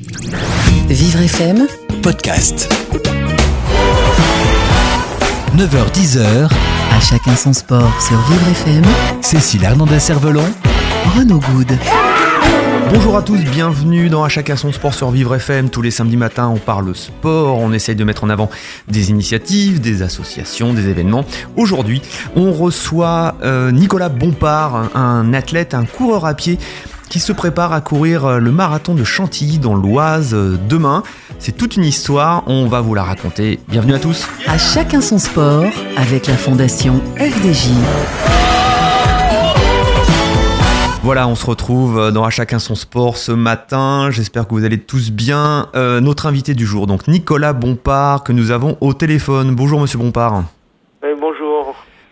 Vivre FM, podcast. 9h-10h, à chacun son sport sur Vivre FM, Cécile Hernandez-Cervelon, Renaud Good. Bonjour à tous, bienvenue dans À chacun son sport sur Vivre FM. Tous les samedis matins, on parle sport, on essaye de mettre en avant des initiatives, des associations, des événements. Aujourd'hui, on reçoit euh, Nicolas Bompard, un athlète, un coureur à pied qui se prépare à courir euh, le marathon de Chantilly dans l'Oise euh, demain. C'est toute une histoire, on va vous la raconter. Bienvenue à tous. À chacun son sport avec la fondation FDJ. Voilà, on se retrouve euh, dans À chacun son sport ce matin. J'espère que vous allez tous bien. Euh, notre invité du jour, donc Nicolas Bompard, que nous avons au téléphone. Bonjour Monsieur Bompard.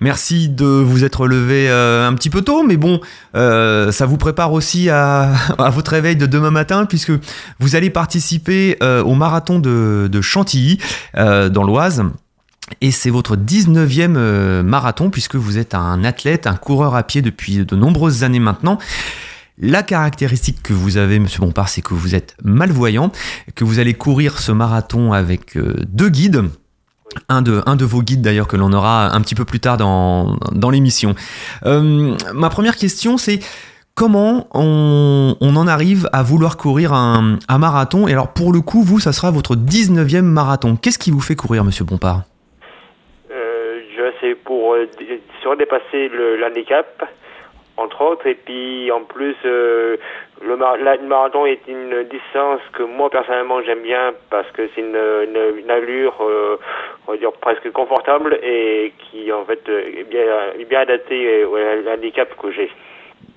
Merci de vous être levé euh, un petit peu tôt, mais bon, euh, ça vous prépare aussi à, votre réveil de demain matin, puisque vous allez participer euh, au marathon de, de Chantilly, dans l'Oise. Et c'est votre 19e euh, marathon, puisque vous êtes un athlète, un coureur à pied depuis de nombreuses années maintenant. La caractéristique que vous avez, Monsieur Bompard, c'est que vous êtes malvoyant, que vous allez courir ce marathon avec deux guides. Un de, vos guides d'ailleurs que l'on aura un petit peu plus tard dans, l'émission. Euh, ma première question c'est comment on, en arrive à vouloir courir un, marathon? Et alors pour le coup, vous, ça sera votre 19e marathon. Qu'est-ce qui vous fait courir, monsieur Bompard? Euh, C'est pour euh, surdépasser l'handicap, entre autres, et puis en plus, euh, le, mar la, marathon est une distance que moi personnellement j'aime bien parce que c'est une, une, une, allure, euh, on va dire presque confortable et qui en fait est bien, bien adaptée à l'handicap que j'ai.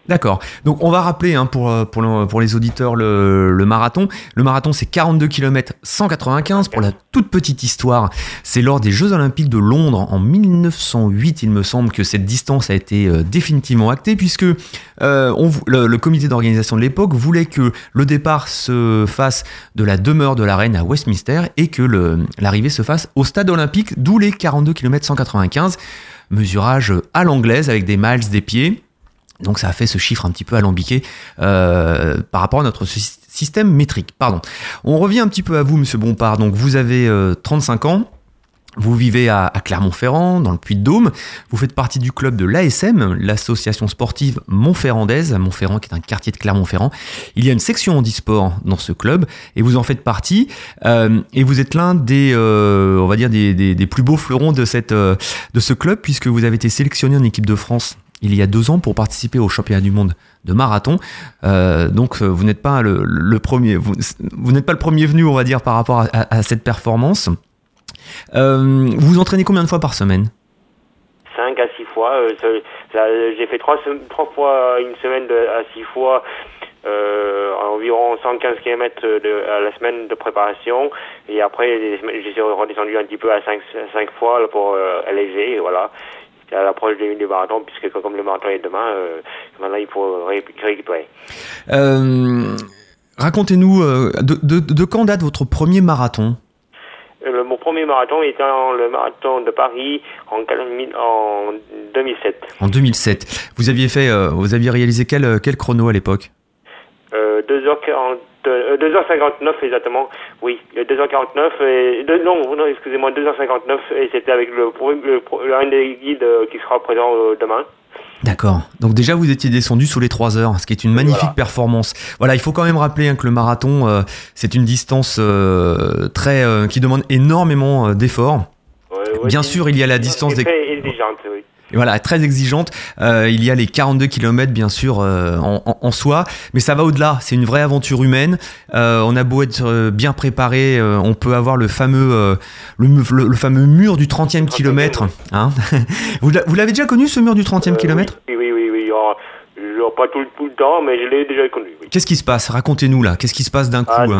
D'accord. Donc on va rappeler hein, pour, pour, le, pour, les auditeurs le, marathon. Le marathon c'est 42 km 195 pour la toute petite histoire. C'est lors des Jeux Olympiques de Londres en 1908 il me semble que cette distance a été euh, définitivement actée puisque euh, le, comité d'organisation de l'époque voulait que le départ se fasse de la demeure de la reine à Westminster et que l'arrivée se fasse au stade olympique d'où les 42 km 195 mesurage à l'anglaise avec des miles des pieds donc ça a fait ce chiffre un petit peu alambiqué euh, par rapport à notre système métrique. Pardon. On revient un petit peu à vous, Monsieur Bompard. Donc vous avez euh, 35 ans. Vous vivez à, Clermont-Ferrand, dans le Puy-de-Dôme. Vous faites partie du club de l'ASM, l'association sportive Montferrandaise, Montferrand qui est un quartier de Clermont-Ferrand. Il y a une section handisport dans ce club et vous en faites partie. Euh, et vous êtes l'un des, euh, on va dire, des, plus beaux fleurons de, cette, euh, de ce club puisque vous avez été sélectionné en équipe de France il y a deux ans pour participer au championnat du monde de marathon. Euh, donc vous n'êtes pas le, premier, vous, n'êtes pas le premier venu, on va dire, par rapport à, cette performance. Euh, vous vous entraînez combien de fois par semaine? Cinq à six fois. Euh, J'ai fait trois, trois fois une semaine à six fois. Euh, environ 115 km à la semaine de préparation et après j'ai redescendu un petit peu à 5, 5 fois pour euh, alléger voilà à l'approche du, marathon, puisque comme le marathon est demain, euh, maintenant il faut ré récupérer. Euh, Racontez-nous, euh, de, de, de, quand date votre premier marathon? Le, Mon premier marathon étant le marathon de Paris en, en 2007. En 2007. Vous aviez fait, vous aviez réalisé quel, quel chrono à l'époque? 2h40. 2h59 exactement, oui, 2h49 et de, non, non excusez-moi 2h59 et c'était avec le, le, un des guides qui sera présent demain. D'accord. Donc déjà vous étiez descendu sous les 3 heures, ce qui est une magnifique voilà. performance. Voilà, il faut quand même rappeler hein, que le marathon euh, c'est une distance euh, très euh, qui demande énormément d'efforts. Ouais, ouais, Bien sûr, il y a la distance des exigeante, oui. Voilà, très exigeante. Euh, il y a les 42 km bien sûr euh, en, en, en, soi, mais ça va au-delà. C'est une vraie aventure humaine. Euh, on a beau être bien préparé, euh, on peut avoir le fameux euh, le, le, le, fameux mur du 30e kilomètre. Hein vous l'avez déjà connu ce mur du 30e kilomètre? Oui, oui, oui, oui. Oh, pas tout, tout, le temps, mais je l'ai déjà connu. Oui. Qu'est-ce qui se passe? Racontez-nous là. Qu'est-ce qui se passe d'un coup ah, hein?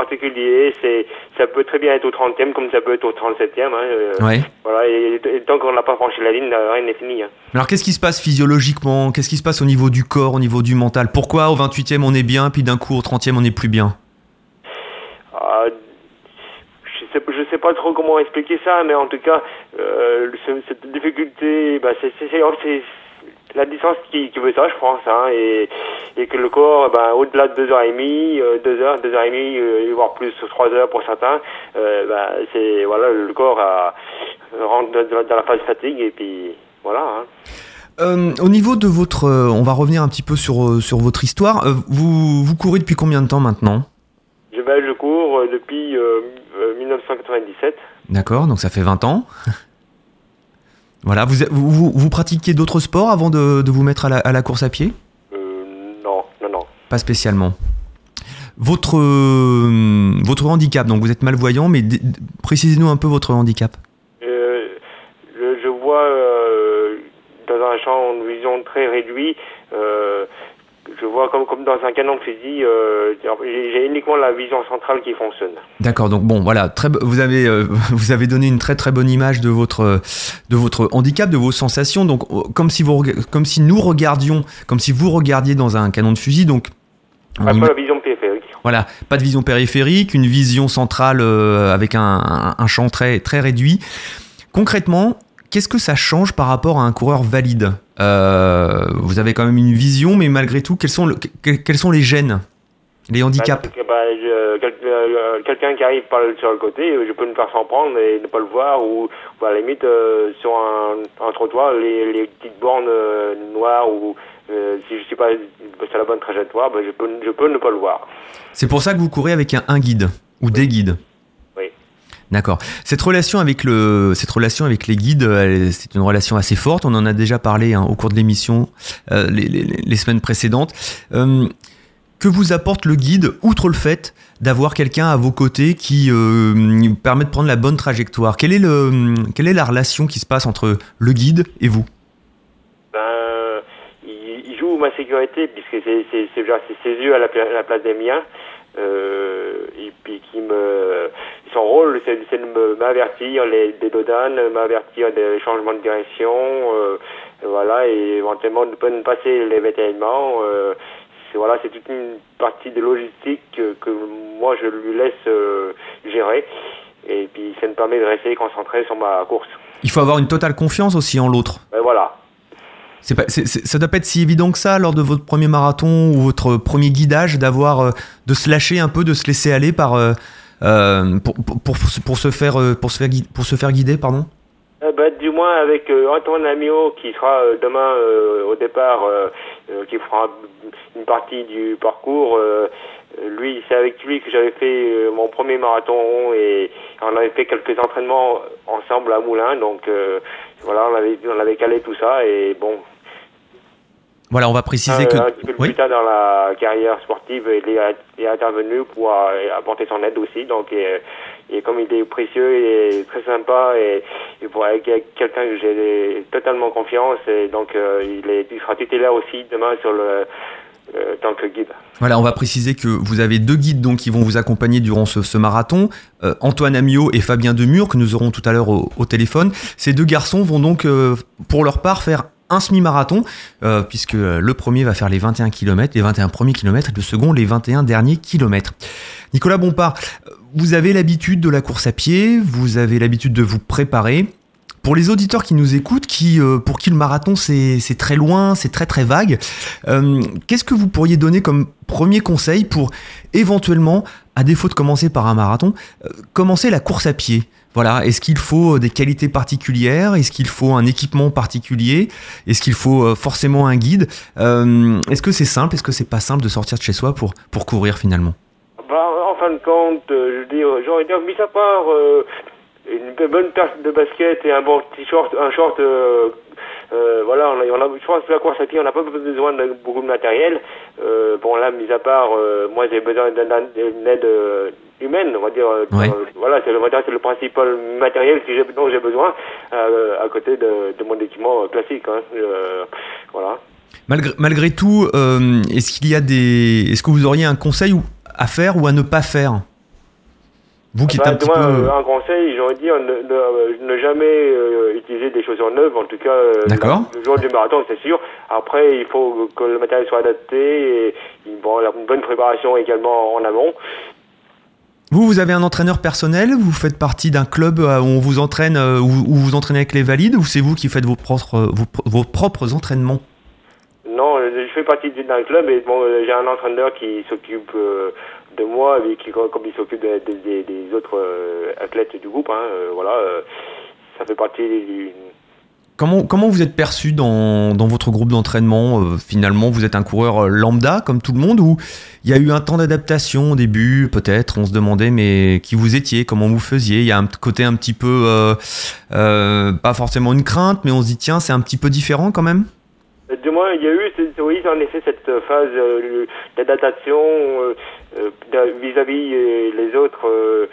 Particulier, c'est ça peut très bien être au 30e comme ça peut être au 37e. Hein, euh, ouais. Voilà, et, et tant qu'on n'a pas franchi la ligne, rien n'est fini. Hein. Alors qu'est-ce qui se passe physiologiquement? Qu'est-ce qui se passe au niveau du corps, au niveau du mental? Pourquoi au 28e on est bien, puis d'un coup au 30e on est plus bien? Ah, je sais, je sais pas trop comment expliquer ça, mais en tout cas, euh, cette difficulté, bah, c'est la distance qui, qui veut ça, je pense, hein, et, et que le corps, eh ben, au-delà de deux heures et demie, euh, deux heures, deux heures et demie, euh, voire plus, trois heures pour certains, euh, ben, c'est voilà, le corps a, rentre dans, la phase fatigue et puis voilà. Hein. Euh, au niveau de votre, euh, on va revenir un petit peu sur sur votre histoire. Vous vous courez depuis combien de temps maintenant? Je, ben, je cours depuis euh, euh, 1997. D'accord, donc ça fait 20 ans. voilà, vous, vous, pratiquiez d'autres sports avant de, de vous mettre à la, à la course à pied? Euh, non, non, non. Pas spécialement. Votre, euh, votre handicap, donc vous êtes malvoyant, mais précisez-nous un peu votre handicap. Euh, je, vois dans un champ de vision très réduit, euh, je vois comme, comme dans un canon de fusil, euh, j'ai uniquement la vision centrale qui fonctionne. D'accord, donc bon, voilà, très, vous avez euh, vous avez donné une très très bonne image de votre de votre handicap, de vos sensations. Donc euh, comme si vous comme si nous regardions, comme si vous regardiez dans un canon de fusil. Donc on Après ima- la vision périphérique. voilà, pas de vision périphérique, une vision centrale euh, avec un, un, un champ très très réduit. Concrètement, qu'est-ce que ça change par rapport à un coureur valide Euh, Vous avez quand même une vision, mais malgré tout, quels sont le- que- quels sont les gènes, les handicaps Bah, bah, quel- euh, Quelqu'un qui arrive par sur le côté, euh, je peux me faire s'en prendre et ne pas le voir, ou, ou à la limite euh, sur un, un trottoir, les, les petites bornes noires, ou si je suis pas sur la bonne trajectoire, bah, je, peux, je peux ne pas le voir. C'est pour ça que vous courez avec un, un guide ou des guides. D'accord. Cette relation avec le, cette relation avec les guides, c'est une relation assez forte. On en a déjà parlé hein, au cours de l'émission euh, les, les- les semaines précédentes. Euh, que vous apporte le guide, outre le fait d'avoir quelqu'un à vos côtés qui euh, permet de prendre la bonne trajectoire? Quelle est, le, quelle est la relation qui se passe entre le guide et vous? Ben, il, joue ma sécurité puisque c'est ses yeux à la, la place des miens. Euh, et puis qui me son rôle c'est c'est de m'avertir les des dodanes, m'avertir des changements de direction, euh, voilà et éventuellement de pas de passer les vétérinaires. Euh, c'est voilà c'est toute une partie de logistique que, que moi je lui laisse euh, gérer et puis ça me permet de rester concentré sur ma course. Il faut avoir une totale confiance aussi en l'autre. Ben voilà. C'est pas, c'est- c'est- ça doit pas être si évident que ça lors de votre premier marathon ou votre premier guidage d'avoir de se lâcher un peu, de se laisser aller par pour, pour, pour, se- pour se faire euh, pour se faire gui- pour se faire guider pardon? Eh ben, du moins avec euh, Antoine Amiot qui sera euh, demain euh, au départ, euh, euh, qui fera une partie du parcours. euh, lui, c'est avec lui que j'avais fait euh, mon premier marathon et on avait fait quelques entraînements ensemble à Moulins. Donc euh, voilà, on avait, on avait calé tout ça et bon, Voilà, on va préciser euh, que un petit peu oui. plus tard dans la carrière sportive, il est, il est intervenu pour euh, apporter son aide aussi. Donc, et, et comme il est précieux, il est très sympa et, et pour avec quelqu'un que j'ai totalement confiance. Et donc, euh, il, est, il sera tutélaire aussi demain sur le euh, tant que guide. Voilà, on va préciser que vous avez deux guides donc qui vont vous accompagner durant ce, ce marathon, Euh, Antoine Amiot et Fabien Demur que nous aurons tout à l'heure au, au téléphone. Ces deux garçons vont donc euh, pour leur part faire un semi-marathon euh, puisque euh, le premier va faire les 21 km, les 21 premiers kilomètres et le second les 21 derniers kilomètres. Nicolas Bompard, vous avez l'habitude de la course à pied, vous avez l'habitude de vous préparer. Pour les auditeurs qui nous écoutent, qui, euh, pour qui le marathon c'est très loin, c'est très très vague, qu'est-ce que vous pourriez donner comme premier conseil pour éventuellement, à défaut de commencer par un marathon, commencer la course à pied? Voilà, est-ce qu'il faut euh, des qualités particulières? Est-ce qu'il faut un équipement particulier? Est-ce qu'il faut euh, forcément un guide? Euh, Est-ce que c'est simple? Est-ce que c'est pas simple de sortir de chez soi pour, courir finalement? Bah, en fin de compte, je dire, j'aurais dit, mis à part une bonne paire de basket et un bon t-shirt, un short, euh, voilà, on a, on a, je pense que la course à pied, on n'a pas besoin de beaucoup de matériel. Euh, bon, là, mis à part, euh, moi, j'ai besoin d'un- d'un- d'une aide humaine, on va dire. Ouais. voilà, c'est le, c'est le principal matériel dont j'ai besoin à côté de, de mon équipement classique. Hein, voilà. Malgré, malgré tout, est-ce qu'il y a des, est-ce que vous auriez un conseil à faire ou à ne pas faire? Vous qui êtes Bah, un petit moi, peu. euh, un conseil, j'aurais dit, ne, ne, euh, ne jamais euh, utiliser des chaussures neuves, en tout cas euh, D'accord. le jour du marathon, c'est sûr. Après, il faut que le matériel soit adapté et bon, une bonne préparation également en amont. Vous, vous avez un entraîneur personnel? Vous faites partie d'un club où on vous entraîne, où, où vous entraînez avec les valides Ou c'est vous qui faites vos propres, vos, vos propres entraînements? Je fais partie d'un club et bon, j'ai un entraîneur qui s'occupe euh, moi et qui, comme il s'occupe de- de- des- autres euh, athlètes du groupe, hein, euh, voilà, euh, ça fait partie du. Comment, comment vous êtes perçu dans, dans votre groupe d'entraînement Finalement, vous êtes un coureur lambda comme tout le monde ou il y a eu un temps d'adaptation au début Peut-être, on se demandait mais qui vous étiez, comment vous faisiez Il y a un côté un petit peu, pas forcément une crainte, mais on se dit tiens, c'est un petit peu différent quand même? Du moins, il y a eu, oui, en effet, cette euh, phase euh, d'adaptation euh, euh, vis-à-vis euh, les autres. euh,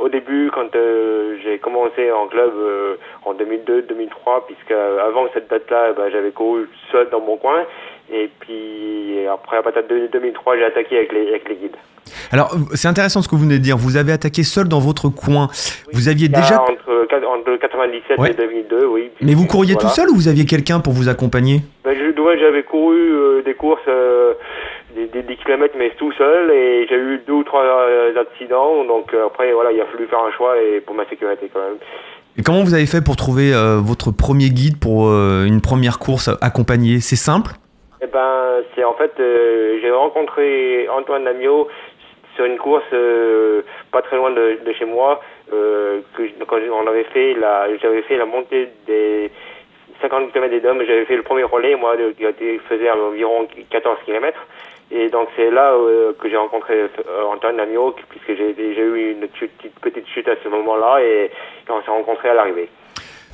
au début, quand euh, j'ai commencé en club euh, en 2002-2003, puisque euh, avant cette date-là, ben, j'avais couru seul dans mon coin. Et puis après, à partir de 2003, j'ai attaqué avec les, avec les guides. Alors, c'est intéressant ce que vous venez de dire. Vous avez attaqué seul dans votre coin. Vous aviez déjà. Entre, entre 97 Ouais. et 2002, oui. Mais vous couriez Voilà. tout seul ou vous aviez quelqu'un pour vous accompagner? Ben, je dois, j'avais couru euh, des courses, euh, des, des 10 km, mais tout seul, et j'ai eu deux ou trois euh, accidents, donc euh, après, voilà, il a fallu faire un choix et pour ma sécurité quand même. Et comment vous avez fait pour trouver euh, votre premier guide pour euh, une première course accompagnée? C'est simple? Eh ben, c'est en fait, euh, j'ai rencontré Antoine Amiot une course euh, pas très loin de, chez moi, euh, que quand on avait fait la, j'avais fait la montée des 50 km des Dômes, j'avais fait le premier relais, moi, qui faisait environ 14 km. Et donc c'est là euh, que j'ai rencontré Antoine Amiot, puisque j'ai eu une petite chute à ce moment-là, et, et on s'est rencontrés à l'arrivée.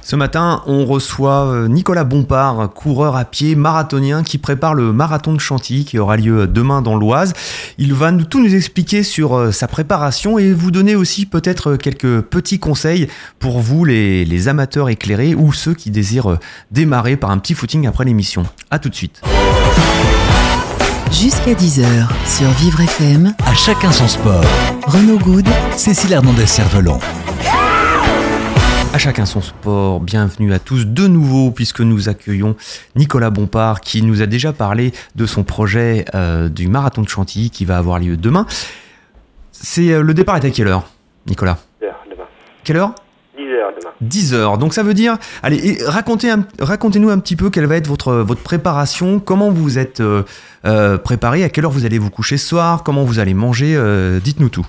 Ce matin, on reçoit euh, Nicolas Bompard, coureur à pied marathonien qui prépare le marathon de Chantilly qui aura lieu demain dans l'Oise. Il va nous, tout nous expliquer sur euh, sa préparation et vous donner aussi peut-être euh, quelques petits conseils pour vous, les, les amateurs éclairés ou ceux qui désirent euh, démarrer par un petit footing après l'émission. A tout de suite. Jusqu'à 10h sur Vivre FM, À chacun son sport. Renaud Good Cécile Hernandez-Cervelon. À chacun son sport, bienvenue à tous de nouveau puisque nous accueillons Nicolas Bompard qui nous a déjà parlé de son projet euh, du marathon de Chantilly qui va avoir lieu demain. C'est euh, le départ est à quelle heure, Nicolas 10 heures demain. Quelle heure? 10 heures demain. 10 heures. Donc ça veut dire, allez, racontez racontez-nous un petit peu quelle va être votre, votre préparation, comment vous êtes euh, préparé, à quelle heure vous allez vous coucher ce soir, comment vous allez manger, dites-nous tout.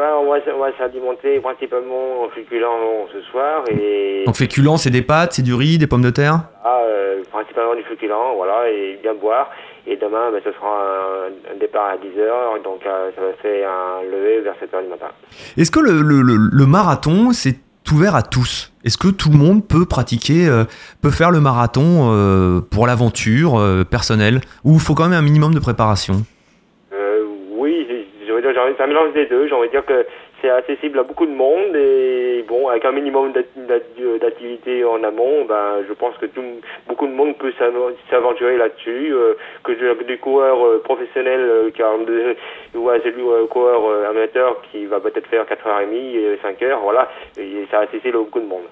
Ben, on va, on va s'alimenter principalement en féculents ce soir et Donc féculents, c'est des pâtes, c'est du riz, des pommes de terre? Ah, euh, principalement du féculent, voilà, et bien boire. Et demain, ben, ce sera un, un départ à 10h, donc euh, ça va faire un lever vers 7h du matin. Est-ce que le, le- le- le marathon, c'est ouvert à tous? Est-ce que tout le monde peut pratiquer, euh, peut faire le marathon pour l'aventure personnelle? Ou il faut quand même un minimum de préparation Euh, oui, j'ai- j'ai envie de dire, j'ai envie- c'est un mélange des deux. J'ai envie de dire que c'est accessible à beaucoup de monde et bon, avec un minimum d'ac- d'ac- d'activité en amont, ben, je pense que beaucoup de monde peut s'av- s'aventurer là-dessus. euh, que des coureurs euh, euh, des- ou à celui euh, coureur euh, amateur qui va peut-être faire 4h30, et 5h, voilà, et c'est accessible à beaucoup de monde.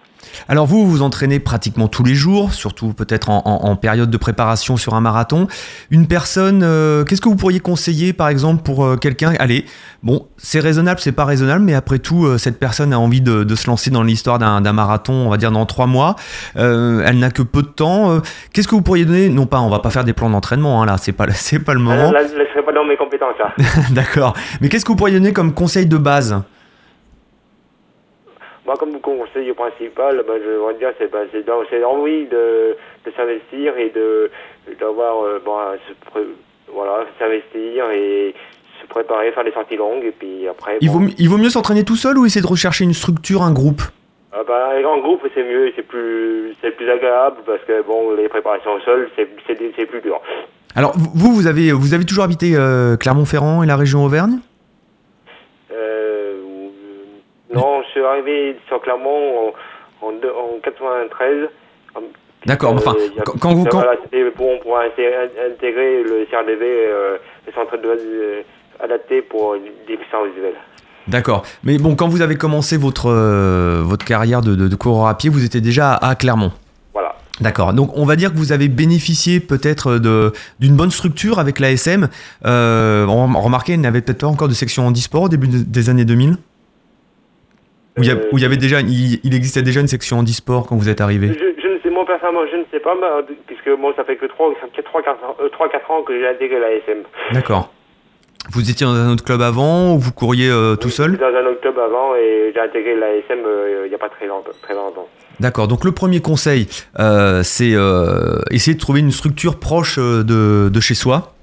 Alors vous, vous entraînez pratiquement tous les jours, surtout peut-être en, en- période de préparation sur un marathon. Une personne, euh, qu'est-ce que vous pourriez conseiller par exemple pour euh, quelqu'un? Allez, bon, c'est raisonnable, c'est pas raisonnable, mais après tout, euh, cette personne a envie de, de se lancer dans l'histoire d'un marathon, on va dire dans trois mois. Euh, elle n'a que peu de temps. Euh, qu'est-ce que vous pourriez donner? Non pas, on va pas faire des plans d'entraînement, hein, là, c'est pas, c'est pas le Là, moment. là, je ne serai pas dans mes compétences. Là. D'accord. Mais qu'est-ce que vous pourriez donner comme conseil de base? Moi, comme conseil principal, ben, je vais dire, c'est ben, c'est dans- c'est envie de, de s'investir et de d'avoir euh, pré- voilà, s'investir et se préparer, faire des sorties longues et puis après. il bon, vaut, mi- il vaut mieux s'entraîner tout seul ou essayer de rechercher une structure, un groupe? Ah ben, en groupe, c'est mieux, c'est plus c'est plus agréable parce que bon, les préparations seules, c'est c'est plus dur. Alors vous, vous avez, vous avez toujours habité euh, Clermont-Ferrand et la région Auvergne? Euh, non, je suis arrivé sur Clermont en, en, deux- en 93. D'accord, enfin, Euh, a- quand- quand vous- quand- Voilà, c'était bon pour inté- intégrer le CRDV, euh, le centre de euh, adapté pour déficients visuels. D'accord. Mais bon, quand vous avez commencé votre, euh, votre carrière de, de, de coureur à pied, vous étiez déjà à, à Clermont. Voilà. D'accord. Donc on va dire que vous avez bénéficié peut-être d'une bonne structure avec l'ASM. Euh, on remarquait, il n'avait peut-être pas encore de section handisport au début de- des années 2000 où il, y a- Euh, où il y avait déjà, il, il existait déjà une section handisport quand vous êtes arrivé? je ne sais, moi, personnellement, je ne sais pas, euh, puisque moi, ça fait que 3-4 ans que j'ai intégré la SM. D'accord. Vous étiez dans un autre club avant ou vous couriez euh, tout Oui, seul Dans un autre club avant et j'ai intégré la SM euh, il n'y a pas très longtemps. Très longtemps. D'accord, donc le premier conseil, euh, c'est euh, essayer de trouver une structure proche de, de chez soi.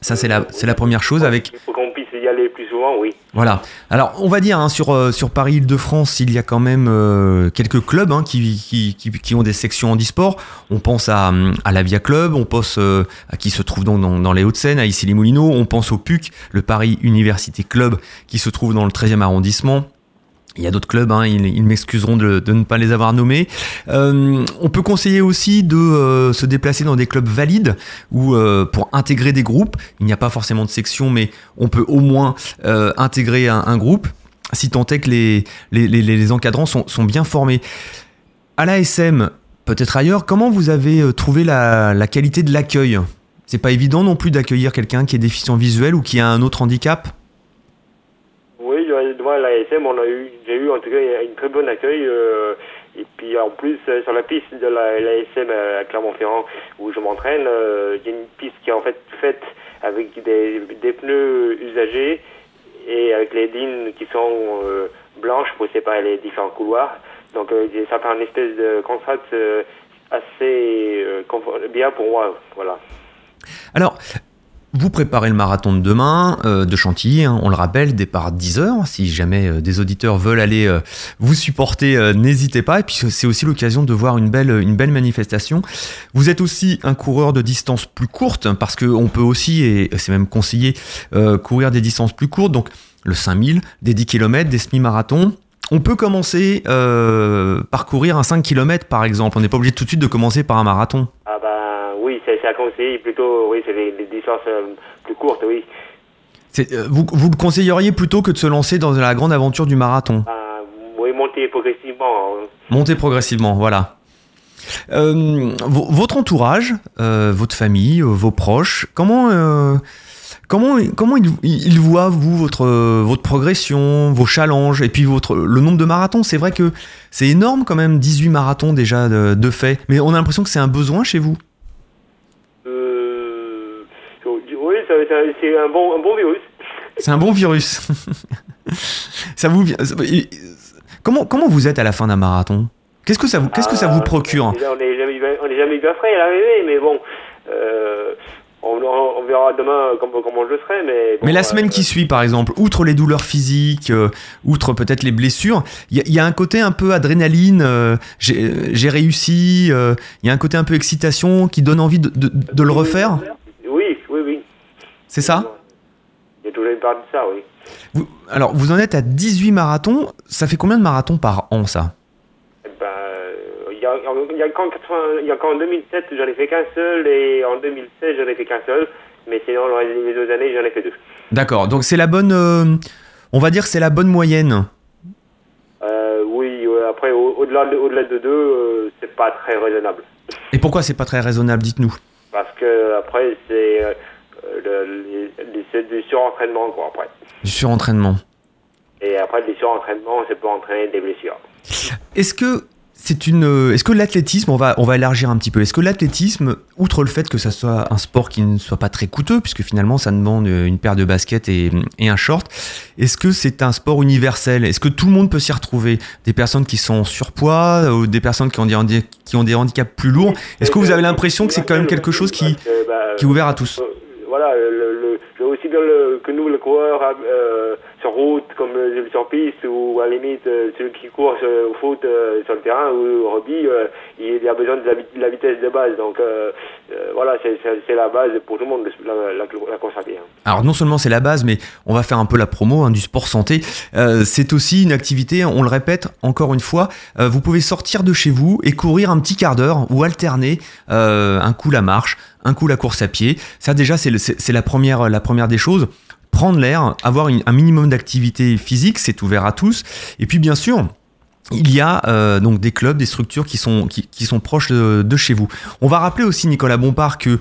Ça, c'est la, c'est la première chose avec... Il faut qu'on puisse y aller plus souvent, oui. Voilà. Alors, on va dire, hein, sur, euh, sur Paris-Île-de-France, il y a quand même euh, quelques clubs hein, qui, qui, ont des sections handisport. On pense à, à la Via Club, on pense euh, à qui se trouve donc dans, dans les Hauts-de-Seine, à Issy-les-Moulineaux, on pense au PUC, le Paris Université Club, qui se trouve dans le 13e arrondissement. Il y a d'autres clubs, hein, ils, m'excuseront de, ne pas les avoir nommés. Euh, on peut conseiller aussi de euh, se déplacer dans des clubs valides ou euh, pour intégrer des groupes. Il n'y a pas forcément de section, mais on peut au moins intégrer un, groupe si tant est que les, encadrants sont, bien formés. À l'ASM, peut-être ailleurs, comment vous avez trouvé la, la qualité de l'accueil? C'est pas évident non plus d'accueillir quelqu'un qui est déficient visuel ou qui a un autre handicap? Devant la SM, on a eu, j'ai eu en tout cas un très bon accueil. euh, et puis en plus, euh, sur la piste de la, la SM à Clermont-Ferrand où je m'entraîne, euh, il y a une piste qui est en fait faite avec des, pneus usagés et avec les lignes qui sont euh, blanches pour séparer les différents couloirs. Donc euh, ça fait un espèce de euh, assez euh, bien pour moi. Voilà. Alors, vous préparez le marathon de demain euh, de Chantilly, hein, on le rappelle, départ à 10h. Si jamais euh, des auditeurs veulent aller euh, vous supporter, euh, n'hésitez pas. Et puis c'est aussi l'occasion de voir une belle, une belle manifestation. Vous êtes aussi un coureur de distance plus courte, parce qu'on peut aussi, et c'est même conseillé, euh, courir des distances plus courtes, donc le 5000, des 10 km, des semi-marathons. On peut commencer euh, par courir un 5 km par exemple. On n'est pas obligé tout de suite de commencer par un marathon. Ah ben oui, c'est à conseiller plutôt, oui, c'est les, les distances euh, plus courtes, oui. Euh, vous, vous le conseilleriez plutôt que de se lancer dans la grande aventure du marathon? Ben, oui, monter progressivement. hein. Monter progressivement, voilà. Euh, vo- votre entourage, euh, votre famille, euh, vos proches, comment, euh, comment, comment ils, ils voient, vous, votre, euh, votre progression, vos challenges, et puis votre, le nombre de marathons? C'est vrai que c'est énorme quand même, 18 marathons déjà de, de fait, mais on a l'impression que c'est un besoin chez vous? Euh, oui, ça- ça- c'est un bon, un bon virus. C'est un bon virus. ça vous comment, comment vous êtes à la fin d'un marathon? Qu'est-ce que ça vous, qu'est-ce que ça vous procure? Déjà, On n'est jamais, jamais bien frais à l'arrivée, mais bon, euh, on, verra demain comment, comment je serai. Mais, bon, Mais la euh, semaine qui suit, par exemple, outre les douleurs physiques, euh, outre peut-être les blessures, il y, a- il y a un côté un peu adrénaline, euh, j'ai réussi, il y a un côté un peu excitation qui donne envie de, de- de le refaire? C'est ça Il y a toujours une part de ça, oui. Vous- Alors, vous en êtes à 18 marathons, ça fait combien de marathons par an, ça Eh Ben, euh, il y a, il y a qu'en 80 il y a qu'en 2007, j'en ai fait qu'un seul, et en 2016, j'en ai fait qu'un seul. Mais sinon, le reste des deux années, j'en ai fait deux. D'accord, donc c'est la bonne, euh, on va dire c'est la bonne moyenne. Euh, oui, ouais, après, au- au-delà de, au-delà de deux, euh, c'est pas très raisonnable. Et pourquoi c'est pas très raisonnable, dites-nous? Parce que, après, c'est euh, le, les- les- c'est du surentraînement, quoi, après. Du surentraînement. Et après, du surentraînement, ça peut entraîner des blessures. Est-ce que c'est une, euh, est-ce que l'athlétisme, on va, on va élargir un petit peu. Est-ce que l'athlétisme, outre le fait que ça soit un sport qui ne soit pas très coûteux, puisque finalement ça demande euh, une paire de baskets et, et un short, est-ce que c'est un sport universel? Est-ce que tout le monde peut s'y retrouver? Des personnes qui sont en surpoids ou des personnes qui ont des, qui ont des handicaps plus lourds? Est-ce que vous avez l'impression que c'est quand même quelque chose qui, bah, qui est ouvert à tous? euh, Voilà, le, le, aussi bien le- que nous, le coureur, euh, route, comme euh, sur piste, ou à la limite, euh, celui qui court euh, au foot euh, sur le terrain, ou au rugby, il a besoin de la, vitesse de base. Donc voilà, c'est la base pour tout le monde, la, la, course à pied. hein. Alors non seulement c'est la base, mais on va faire un peu la promo hein, du sport santé. C'est aussi une activité, on le répète encore une fois, vous pouvez sortir de chez vous et courir un petit quart d'heure ou alterner un coup la marche, un coup la course à pied. Ça déjà c'est la première, la première des choses. Prendre l'air, avoir un minimum d'activité physique, c'est ouvert à tous. Et puis bien sûr, il y a euh, donc des clubs, des structures qui sont, proches de, chez vous. On va rappeler aussi, Nicolas Bompard, que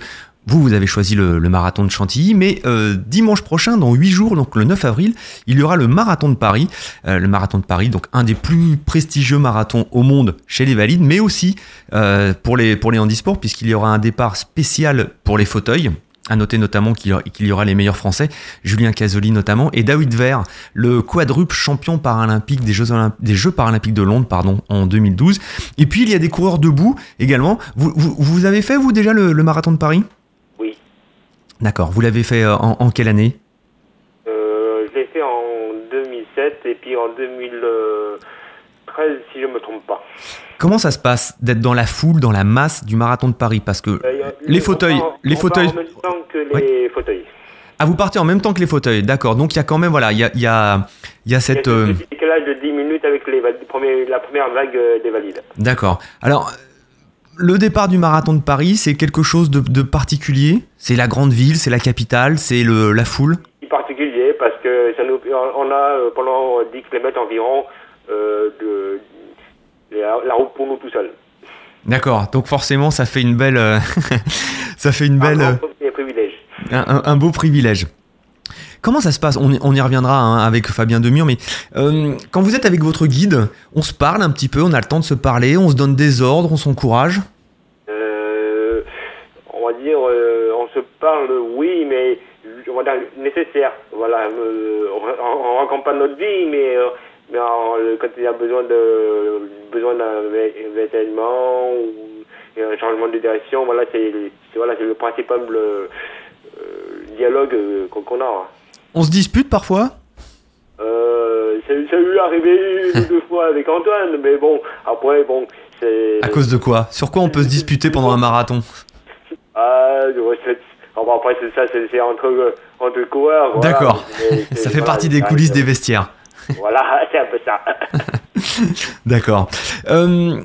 Vous, vous avez choisi le, marathon de Chantilly, mais euh, dimanche prochain, dans 8 jours, donc le 9 avril, il y aura le marathon de Paris. Euh, le marathon de Paris, donc un des plus prestigieux marathons au monde chez les valides, mais aussi pour, les, pour les handisports, puisqu'il y aura un départ spécial pour les fauteuils. À noter notamment qu'il y aura- les meilleurs Français, Julien Casoli notamment, et David Vert, le quadruple champion paralympique des Jeux, Olymp- des Jeux paralympiques de Londres pardon, en 2012. Et puis il y a des coureurs debout également. Vous, vous, vous avez fait, vous, déjà le, le marathon de Paris? Oui. D'accord. Vous l'avez fait euh, en, en quelle année? Euh, je l'ai fait en 2007 et puis en 2013, si je me trompe pas. Comment ça se passe d'être dans la foule, dans la masse du marathon de Paris? Parce que Euh, les fauteuils, part- les fauteuils. en même temps que les fauteuils. Ah, vous partez en même temps que les fauteuils, d'accord. Donc il y a quand même, voilà, il y a, y a, y a cette. Il y a euh, décalage de 10 minutes avec les la première vague euh, des valides. D'accord. Alors, le départ du marathon de Paris, c'est quelque chose de, de particulier? C'est la grande ville, c'est la capitale, c'est la foule? Particulier parce que ça nous, on a euh, pendant 10 km environ de, la, la route pour nous tout seuls. D'accord. Donc forcément, ça fait une belle, euh, ça fait une belle, Un euh, un, beau privilège. Comment ça se passe? On, y- on y reviendra hein, avec Fabien Demure, mais euh, quand vous êtes avec votre guide, on se parle un petit peu, on a le temps de se parler, on se donne des ordres, on s'encourage? Euh, on va dire, euh, on se parle, oui, mais on va dire nécessaire. Voilà, euh, on, on raconte pas notre vie, mais, euh, mais en- quand il y a besoin de besoin d'un vêtement ou un changement de direction, voilà, c'est voilà, c'est le principal euh, euh, dialogue euh, qu'on a. hein. On se dispute parfois? Euh, ça, ça lui est arrivé une ou deux fois avec Antoine, mais bon, après, bon, c'est. À cause de quoi? Sur quoi on peut se disputer pendant un marathon? Ah, ouais, après, c'est ça, c'est entre, euh, entre coureurs. D'accord. Ça fait partie des coulisses des vestiaires. Voilà, c'est un peu ça. D'accord. Euh,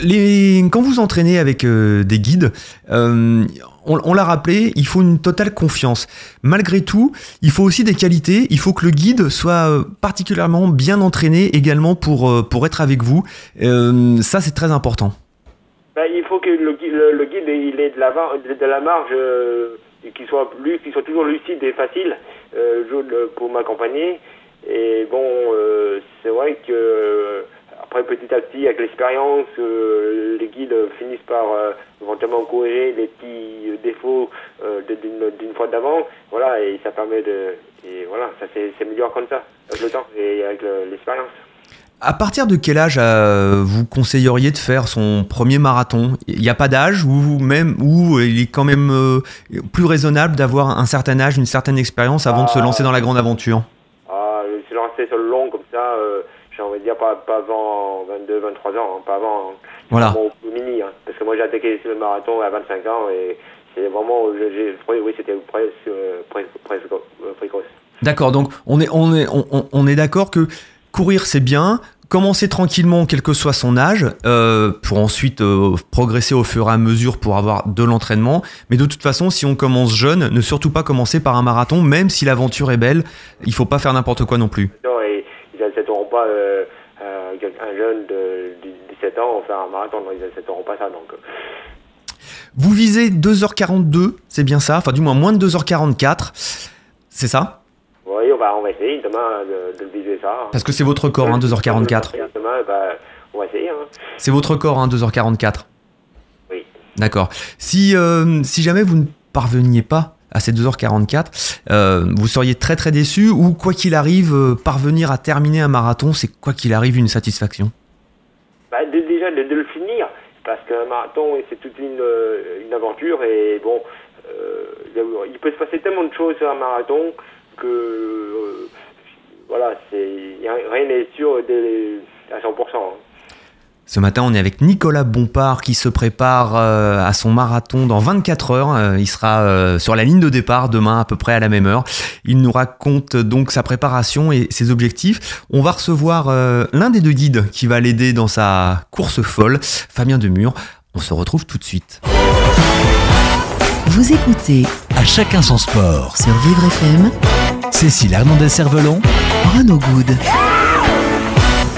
les, quand vous entraînez avec euh, des guides, euh, on, on l'a rappelé, il faut une totale confiance. Malgré tout, il faut aussi des qualités. Il faut que le guide soit particulièrement bien entraîné également pour, pour être avec vous. Ça, c'est très important. Ben, il faut que le, gui- le, le guide il ait de la, de, la marge, qu'il soit, toujours lucide et facile euh, pour m'accompagner. Et bon, euh, c'est vrai que euh, après petit à petit, avec l'expérience, euh, les guides finissent par éventuellement corriger les petits défauts d'une fois d'avant. Voilà, et ça permet de. Et voilà, ça meilleur comme ça, avec le temps et avec le- l'expérience. À partir de quel âge euh, vous conseilleriez de faire son premier marathon? Il n'y a pas d'âge ou même où il est quand même euh, plus raisonnable d'avoir un certain âge, une certaine expérience avant de se Ah. lancer dans la grande aventure? Long comme ça, euh, j'ai envie de dire pas, pas avant 22, 23 ans, hein, pas avant. hein. Voilà. Vraiment au mini, hein, parce que moi j'ai attaqué le marathon à 25 ans et c'est vraiment, j'ai- j'ai- oui, c'était presque, presque, presque euh, précoce. D'accord, donc on est, on est, on est d'accord que courir c'est bien, commencer tranquillement quel que soit son âge, euh, pour ensuite euh, progresser au fur et à mesure pour avoir de l'entraînement, mais de toute façon si on commence jeune, ne surtout pas commencer par un marathon, même si l'aventure est belle, il faut pas faire n'importe quoi non plus. Non, et ils n'accepteront pas euh, euh, un jeune de, de 17 ans faire un marathon, non, ils n'accepteront pas ça. Donc, euh, Vous visez 2h42, c'est bien ça, enfin du moins moins de 2h44, c'est ça? Oui, on va, on va essayer demain de, de viser ça. Parce que c'est votre record, hein, 2h44. Demain, bah, on va essayer. Hein. C'est votre record, hein, 2h44. Oui. D'accord. Si, euh, si jamais vous ne parveniez pas à ces 2h44, euh, vous seriez très très déçu ou quoi qu'il arrive, euh, parvenir à terminer un marathon, c'est quoi qu'il arrive une satisfaction? Bah, de- déjà de, de le finir, parce qu'un marathon, c'est toute une, une aventure et bon, il peut se passer tellement de choses sur un marathon que euh, voilà, rien n'est sûr dès- à 100%. hein. Ce matin, on est avec Nicolas Bompard qui se prépare euh, à son marathon dans 24 heures. Euh, il sera euh, sur la ligne de départ demain à peu près à la même heure. Il nous raconte donc sa préparation et ses objectifs. On va recevoir euh, l'un des deux guides qui va l'aider dans sa course folle, Fabien Demur. On se retrouve tout de suite. Vous écoutez À chacun son sport. sur Vivre FM Cécile Hernandez-Cervelon, Renaud Good.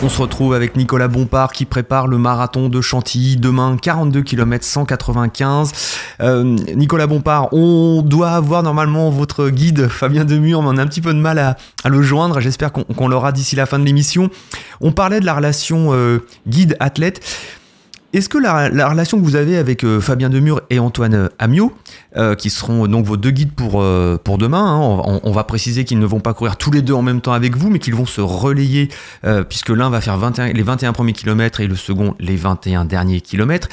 On se retrouve avec Nicolas Bompard qui prépare le marathon de Chantilly demain, 42 km 195. Euh, Nicolas Bompard, on doit avoir normalement votre guide Fabien Demure, mais on a un petit peu de mal à, le joindre. J'espère qu'on qu'on l'aura d'ici la fin de l'émission. On parlait de la relation euh, guide-athlète. Est-ce que la, la relation que vous avez avec euh, Fabien Demure et Antoine Amiot, euh, qui seront donc vos deux guides pour, euh, pour demain, hein, on, va préciser qu'ils ne vont pas courir tous les deux en même temps avec vous, mais qu'ils vont se relayer, euh, puisque l'un va faire 21, les 21 premiers kilomètres et le second les 21 derniers kilomètres.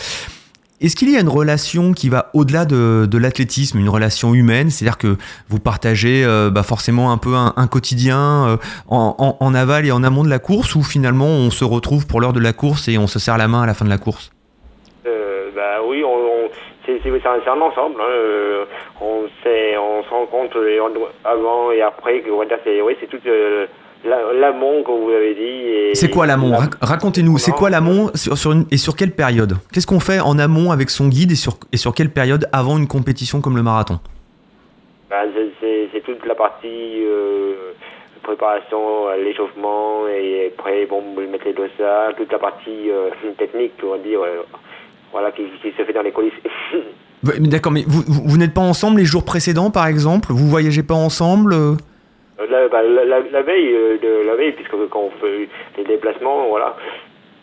Est-ce qu'il y a une relation qui va au-delà de, de l'athlétisme, une relation humaine? C'est-à-dire que vous partagez euh, bah forcément un peu un, un quotidien euh, en, en- en aval et en amont de la course, ou finalement on se retrouve pour l'heure de la course et on se serre la main à la fin de la course? Euh, bah oui, on, on- c'est un, ensemble. hein, euh, on, on se en- avant et après c'est oui, c'est tout euh, l'amont que vous avez dit. C'est quoi l'amont la- Rac- Racontez-nous, c'est quoi l'amont sur, sur une- et sur quelle période? Qu'est-ce qu'on fait en amont avec son guide et sur, et sur quelle période avant une compétition comme le marathon? Bah, c'est- toute la partie euh, préparation, l'échauffement et après bon, vous mettez les dossards, toute la partie euh, technique, on va dire, euh, voilà, qui, qui se fait dans les coulisses. D'accord, mais vous, vous, vous n'êtes pas ensemble les jours précédents par exemple? Vous voyagez pas ensemble La, bah, la, la- la veille, euh, de la veille, puisque quand on fait les déplacements, voilà.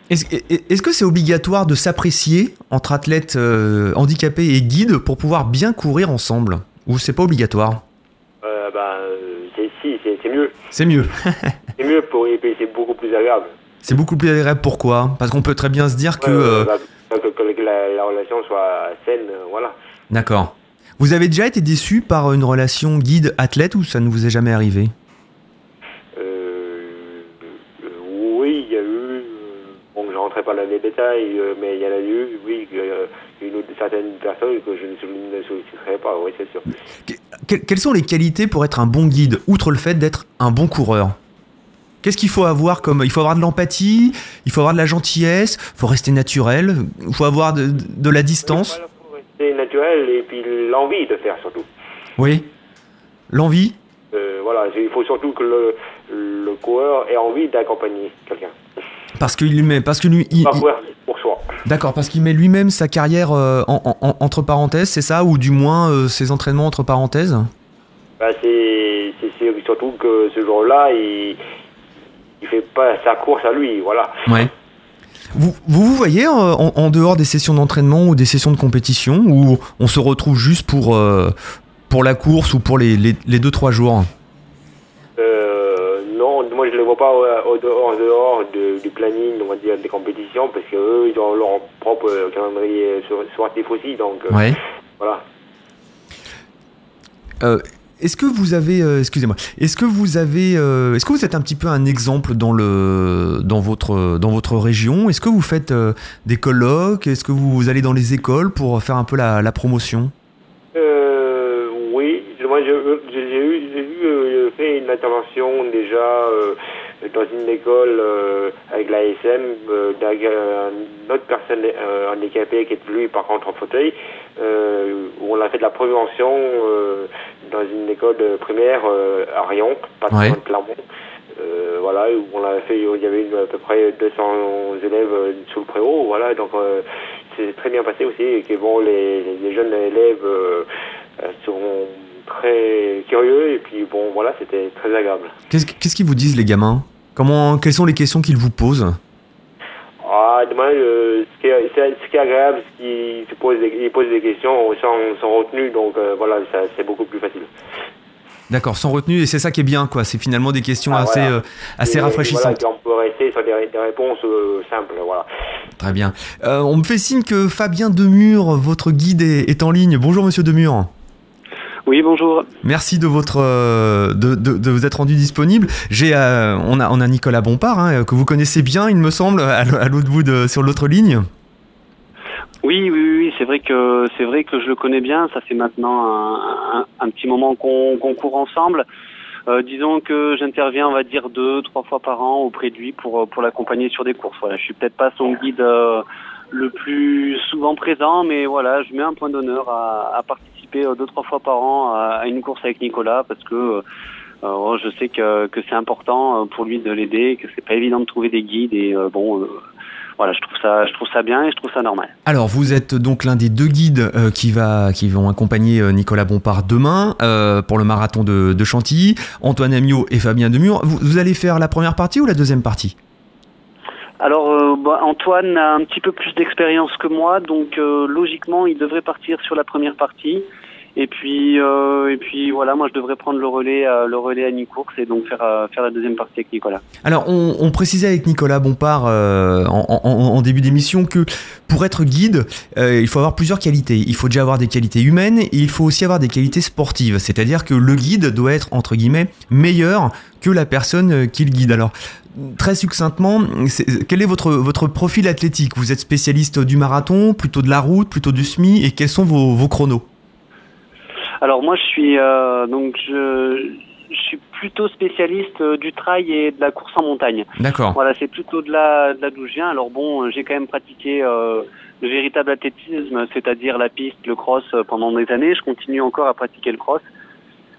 Est-ce que c'est obligatoire de s'apprécier entre athlètes euh, handicapés et guides pour pouvoir bien courir ensemble? Ou c'est pas obligatoire? Euh, bah, si, c'est mieux. C'est mieux. C'est mieux pour et c'est beaucoup plus agréable. C'est beaucoup plus agréable. Pourquoi? Parce qu'on peut très bien se dire que. Euh, bah, que, que la, la relation soit saine, voilà. D'accord. Vous avez déjà été déçu par une relation guide-athlète ou ça ne vous est jamais arrivé Euh, euh, oui, il y a eu, euh, bon, je rentrais pas dans les détails, euh, mais il y en a eu, oui, une ou certaines personnes que je ne ne solliciterai pas, oui, c'est sûr. Que- Quelles sont les qualités pour être un bon guide, outre le fait d'être un bon coureur? Qu'est-ce qu'il faut avoir comme Il faut avoir de l'empathie, il faut avoir de la gentillesse, il faut rester naturel, il faut avoir de, de la distance? Naturel et puis l'envie de faire surtout. Oui. L'envie Euh, voilà, il faut surtout que le, le coureur ait envie d'accompagner quelqu'un. Parce qu'il met, parce que lui, il- Pas il- courir pour soi. d'accord, parce qu'il met lui-même sa carrière euh, en- en- en- entre parenthèses, c'est ça, ou du moins euh, ses entraînements entre parenthèses? Bah, c'est c'est- c'est surtout que ce jour-là, il il fait pas sa course à lui, voilà. Ouais. Vous, vous vous voyez euh, en, en dehors des sessions d'entraînement ou des sessions de compétition où on se retrouve juste pour, euh, pour la course ou pour les, les, les deux trois jours Euh, non, moi je ne les vois pas en dehors de- du planning, on va dire, des compétitions, parce qu'eux, ils ont leur propre calendrier sur- sportif aussi, donc euh, Ouais. voilà. Est-ce que vous avez, euh, excusez-moi, est-ce que vous avez, euh, est-ce que vous êtes un petit peu un exemple dans le, dans votre, dans votre région? Est-ce que vous faites euh, des colloques? Est-ce que vous allez dans les écoles pour faire un peu la, la promotion? Euh, oui, moi j'ai eu, j'ai eu euh, fait une intervention déjà dans une école euh, avec l'ASM euh, euh, une autre personne euh, handicapée qui est lui par contre en fauteuil, euh, où on a fait de la prévention euh, dans une école primaire euh, à Rion, pas très Ouais. loin de Clermont. Euh, voilà, où on a fait, il y avait une- à peu près 200 élèves euh, sous le préau, voilà, donc euh, c'est très bien passé aussi, et que bon, les, les jeunes élèves euh, euh, sont très curieux, et puis bon, voilà, c'était très agréable. Qu'est-ce qu'ils vous disent les gamins? Comment, quelles sont les questions qu'ils vous posent? Ah, demain, euh, ce, qui est, ce qui est agréable, c'est qu'ils se posent posent des questions sans, sans retenue, donc euh, voilà, c'est beaucoup plus facile. D'accord, sans retenue, et c'est ça qui est bien, quoi. C'est finalement des questions Ah, assez, voilà. euh, assez Et, rafraîchissantes. Voilà, on peut rester sur des, des réponses euh, simples, voilà. Très bien. Euh, on me fait signe que Fabien Demure, votre guide, est, est en ligne. Bonjour, monsieur Demure. Oui, bonjour. Merci de votre euh, de, de, de vous être rendu disponible. J'ai euh, on a on a Nicolas Bompard hein, que vous connaissez bien, il me semble, à, l'autre bout de sur l'autre ligne. Oui, oui, oui, c'est vrai que c'est vrai que je le connais bien. Ça fait maintenant un, un- un petit moment qu'on qu'on court ensemble. Euh, disons que j'interviens, on va dire deux, trois fois par an auprès de lui pour pour l'accompagner sur des courses. Voilà, je suis peut-être pas son guide euh, le plus souvent présent, mais voilà, je mets un point d'honneur à, à participer euh, deux, trois fois par an à, une course avec Nicolas parce que Euh, je sais que, que c'est important euh, pour lui de l'aider, que c'est pas évident de trouver des guides et euh, bon. euh, voilà, je trouve ça, je trouve ça bien et je trouve ça normal. Alors, vous êtes donc l'un des deux guides euh, qui, va, qui vont accompagner euh, Nicolas Bompard demain euh, pour le marathon de, Chantilly. Antoine Amiot et Fabien Demur. Vous, vous allez faire la première partie ou la deuxième partie? Alors, euh, bah, Antoine a un petit peu plus d'expérience que moi, donc euh, logiquement, il devrait partir sur la première partie. Et puis, euh, et puis voilà, moi je devrais prendre le relais, euh, le relais à mi-course et donc faire, euh, faire la deuxième partie avec Nicolas. Alors, on, précisait avec Nicolas Bompard euh, en, début d'émission que pour être guide, il faut avoir plusieurs qualités. Il faut déjà avoir des qualités humaines et il faut aussi avoir des qualités sportives. C'est-à-dire que le guide doit être, entre guillemets, meilleur que la personne qui le guide. Alors, très succinctement, quel est votre, votre profil athlétique? Vous êtes spécialiste du marathon, plutôt de la route, plutôt du semi et quels sont vos, vos chronos? Alors moi je suis euh, donc je, je suis plutôt spécialiste euh, du trail et de la course en montagne. D'accord. Voilà, c'est plutôt de là de là d'où je viens. Alors bon, euh, j'ai quand même pratiqué euh, le véritable athlétisme, c'est-à-dire la piste, le cross euh, pendant des années. Je continue encore à pratiquer le cross.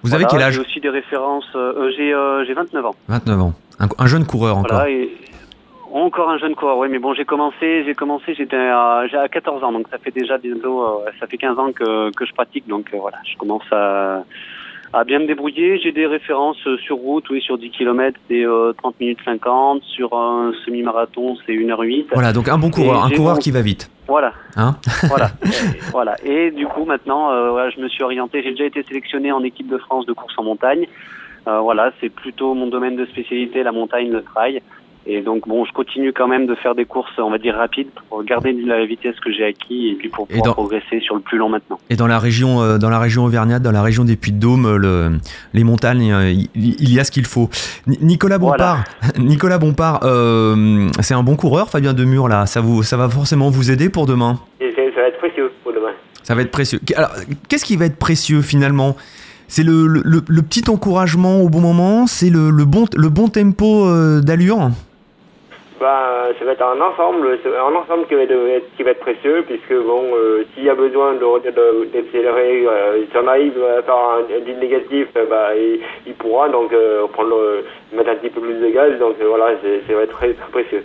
Vous avez quel âge? J'ai aussi des références. euh, euh, j'ai euh, j'ai 29 ans. 29 ans. Un, un jeune coureur encore. Voilà, et encore un jeune coureur. Oui, mais bon, j'ai commencé, j'ai commencé, j'étais à, j'ai à 14 ans, donc ça fait déjà bientôt, euh, ça fait 15 ans que, que je pratique, donc euh, voilà, je commence à, à bien me débrouiller. J'ai des références euh, sur route, oui, sur 10 km, c'est euh, 30 minutes 50, sur un semi-marathon, c'est 1h08. Voilà, donc un bon coureur, un coureur qui va vite. Voilà, Hein voilà, Et- voilà. Et du coup, maintenant, voilà, je me suis orienté. J'ai déjà été sélectionné en équipe de France de course en montagne. Voilà, c'est plutôt mon domaine de spécialité, la montagne, le trail. Et donc, bon, je continue quand même de faire des courses, on va dire rapides, pour garder la vitesse que j'ai acquis et puis pour Et pouvoir dans- progresser sur le plus long maintenant. Et dans la région, euh, dans la région auvergnate, dans la région des Puy-de-Dôme, le, les montagnes, il, il y a ce qu'il faut. Ni- Nicolas Bompard, Nicolas Bompard, euh, c'est un bon coureur, Fabien Demur là. Ça vous, ça va forcément vous aider pour demain? Et ça, ça va être précieux pour demain. Ça va être précieux. Alors, qu'est-ce qui va être précieux finalement? C'est le, le- le- le petit encouragement au bon moment? C'est le, le bon, le bon tempo euh, d'allure? Bah, ça va être un ensemble, un ensemble qui va être, qui va être précieux, puisque bon, euh, s'il y a besoin de de- d'accélérer, euh, si on arrive à faire un, deal négatif, euh, bah, il, il pourra donc euh, prendre le- mettre un petit peu plus de gaz, donc voilà, c'est- ça va être très, très précieux.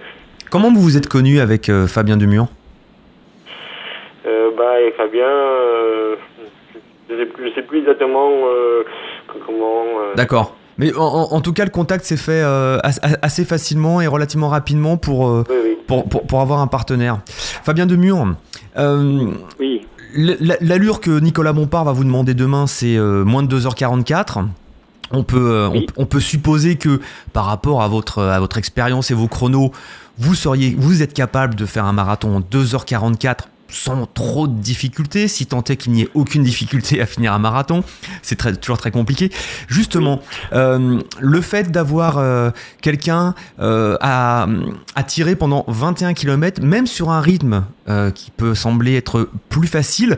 Comment vous vous êtes connu avec Fabien Demur Euh, bah, et Fabien, je sais plus, je sais plus exactement comment. euh, D'accord. Mais en, tout cas, le contact s'est fait euh, as- assez facilement et relativement rapidement pour, euh, oui, oui. pour, pour, pour avoir un partenaire. Fabien Demur, euh, Oui, l'allure que Nicolas Bompard va vous demander demain, c'est euh, moins de 2h44. On peut, on, peut supposer que par rapport à votre, à votre expérience et vos chronos, vous, seriez, vous êtes capable de faire un marathon en 2h44 sans trop de difficultés, si tant est qu'il n'y ait aucune difficulté à finir un marathon. C'est très- toujours très compliqué. Justement, euh, le fait d'avoir euh, quelqu'un euh, à, tirer pendant 21 km, même sur un rythme qui peut sembler être plus facile,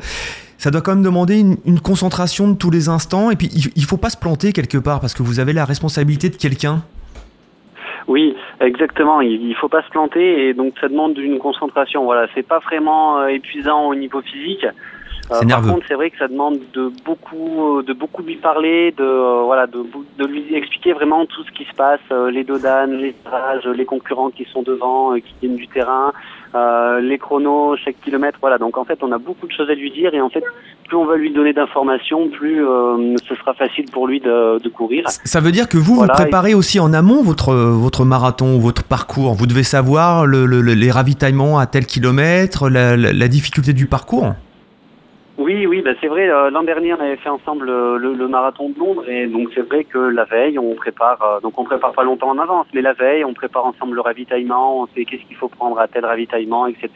ça doit quand même demander une, une concentration de tous les instants. Et puis, il, il faut pas se planter quelque part parce que vous avez la responsabilité de quelqu'un. Oui, exactement. Il, il faut pas se planter et donc ça demande une concentration. Voilà, c'est pas vraiment euh, épuisant au niveau physique. Euh, par nerveux. contre, c'est vrai que ça demande de beaucoup, euh, de beaucoup lui parler, de euh, voilà, de, de lui expliquer vraiment tout ce qui se passe, euh, les dodanes, les stages, les concurrents qui sont devant, euh, qui viennent du terrain, euh, les chronos, chaque kilomètre. Voilà. Donc en fait, on a beaucoup de choses à lui dire et en fait, plus on va lui donner d'informations, plus euh, ce sera facile pour lui de, de courir. Ça veut dire que vous, Voilà, vous préparez aussi en amont votre, votre marathon ou votre parcours. Vous devez savoir le- le- le- les ravitaillements à tel kilomètre, la, la- la difficulté du parcours. Oui, oui, bah c'est vrai. euh, L'an dernier, on avait fait ensemble euh, le, le marathon de Londres, et donc c'est vrai que la veille, on prépare. euh, donc on prépare pas longtemps en avance, mais la veille, on prépare ensemble le ravitaillement. On sait qu'est-ce qu'il faut prendre à tel ravitaillement, etc.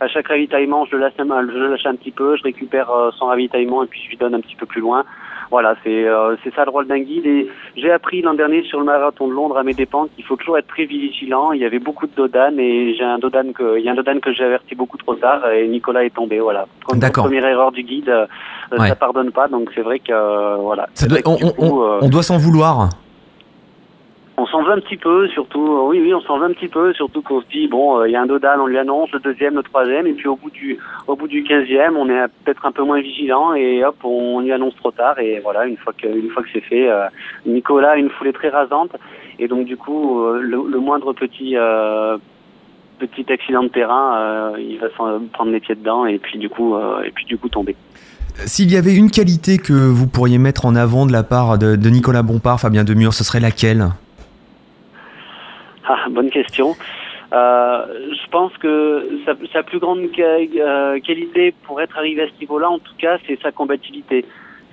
À chaque ravitaillement, je le lâche un, je le lâche un petit peu, je récupère euh, son ravitaillement et puis je lui donne un petit peu plus loin. Voilà, c'est euh, c'est ça le rôle d'un guide. Et j'ai appris l'an dernier sur le marathon de Londres à mes dépens qu'il faut toujours être très vigilant. Il y avait beaucoup de dodanes et j'ai un dodane que il y a un dodane que j'ai averti beaucoup trop tard et Nicolas est tombé. Voilà. D'accord. Première erreur du guide, euh, Ouais. ça pardonne pas. Donc c'est vrai que euh, voilà. Ça doit- coup, on doit s'en vouloir. On s'en veut un petit peu, surtout, euh, oui, oui, on s'en un petit peu, surtout qu'on se dit, bon, euh, il y a un Dodal, on lui annonce, le deuxième, le troisième, et puis au bout du, au bout du quinzième, on est peut-être un peu moins vigilant, et hop, on lui annonce trop tard, et voilà, une fois que, fois que c'est fait, euh, Nicolas a une foulée très rasante, et donc du coup, le, moindre petit, petit accident de terrain, il va prendre les pieds dedans, et puis du coup, et puis du coup tomber. S'il y avait une qualité que vous pourriez mettre en avant de la part de, de Nicolas Bompard, Fabien Demure, ce serait laquelle? Ah, bonne question. Euh, je pense que sa, plus grande euh, qualité pour être arrivé à ce niveau-là, en tout cas, c'est sa combativité.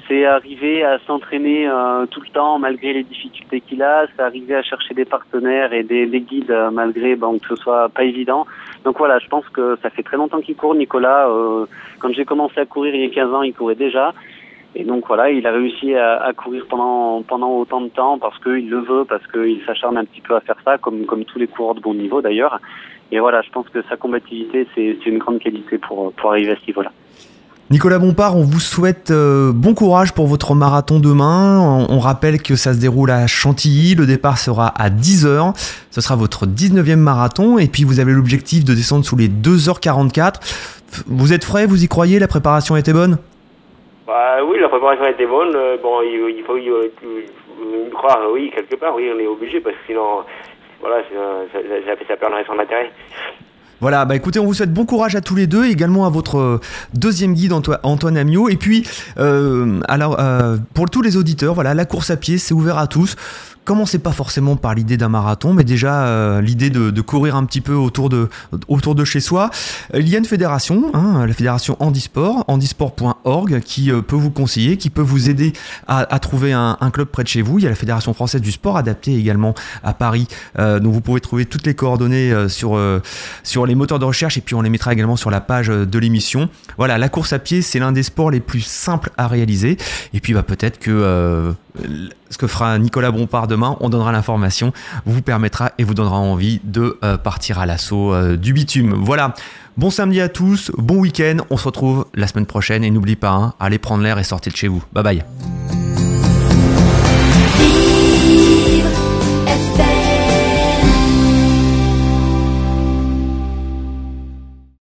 C'est arriver à s'entraîner euh, tout le temps malgré les difficultés qu'il a, c'est arriver à chercher des partenaires et des, des guides euh, malgré bon, que ce soit pas évident. Donc voilà, je pense que ça fait très longtemps qu'il court, Nicolas. Quand j'ai commencé à courir il y a 15 ans, il courait déjà. Et donc voilà, il a réussi à, courir pendant pendant autant de temps parce qu'il le veut, parce qu'il s'acharne un petit peu à faire ça, comme comme tous les coureurs de bon niveau d'ailleurs. Et voilà, je pense que sa combativité, c'est une grande qualité pour pour arriver à ce niveau-là. Nicolas Bompard, on vous souhaite euh, bon courage pour votre marathon demain. On, on, rappelle que ça se déroule à Chantilly. Le départ sera à 10h. Ce sera votre 19e marathon. Et puis vous avez l'objectif de descendre sous les 2h44. Vous êtes frais? Vous y croyez? La préparation était bonne? Bah, oui, la préparation était bonne. Euh, bon, il, faut y, croire, oui, quelque part, oui, on est obligé, parce que sinon, voilà, ça, ça, ça perdrait son intérêt. Voilà, bah écoutez, on vous souhaite bon courage à tous les deux, également à votre euh, deuxième guide Antoine Amiot. Et puis, euh, alors, pour tous les auditeurs, voilà, la course à pied, c'est ouvert à tous commencez pas forcément par l'idée d'un marathon, mais déjà euh, l'idée de, courir un petit peu autour de, autour de chez soi. Il y a une fédération, hein, la fédération Handisport, handisport.org, qui euh, peut vous conseiller, qui peut vous aider à, trouver un, club près de chez vous. Il y a la fédération française du sport adapté également à Paris, euh, dont vous pouvez trouver toutes les coordonnées sur, sur les moteurs de recherche et puis on les mettra également sur la page de l'émission. Voilà, la course à pied, c'est l'un des sports les plus simples à réaliser. Et puis bah, peut-être que ce que fera Nicolas Bompard demain, on donnera l'information, vous permettra et vous donnera envie de euh, partir à l'assaut euh, du bitume. Voilà. Bon samedi à tous, bon week-end, on se retrouve la semaine prochaine et n'oubliez pas, hein, allez prendre l'air et sortez de chez vous. Bye bye.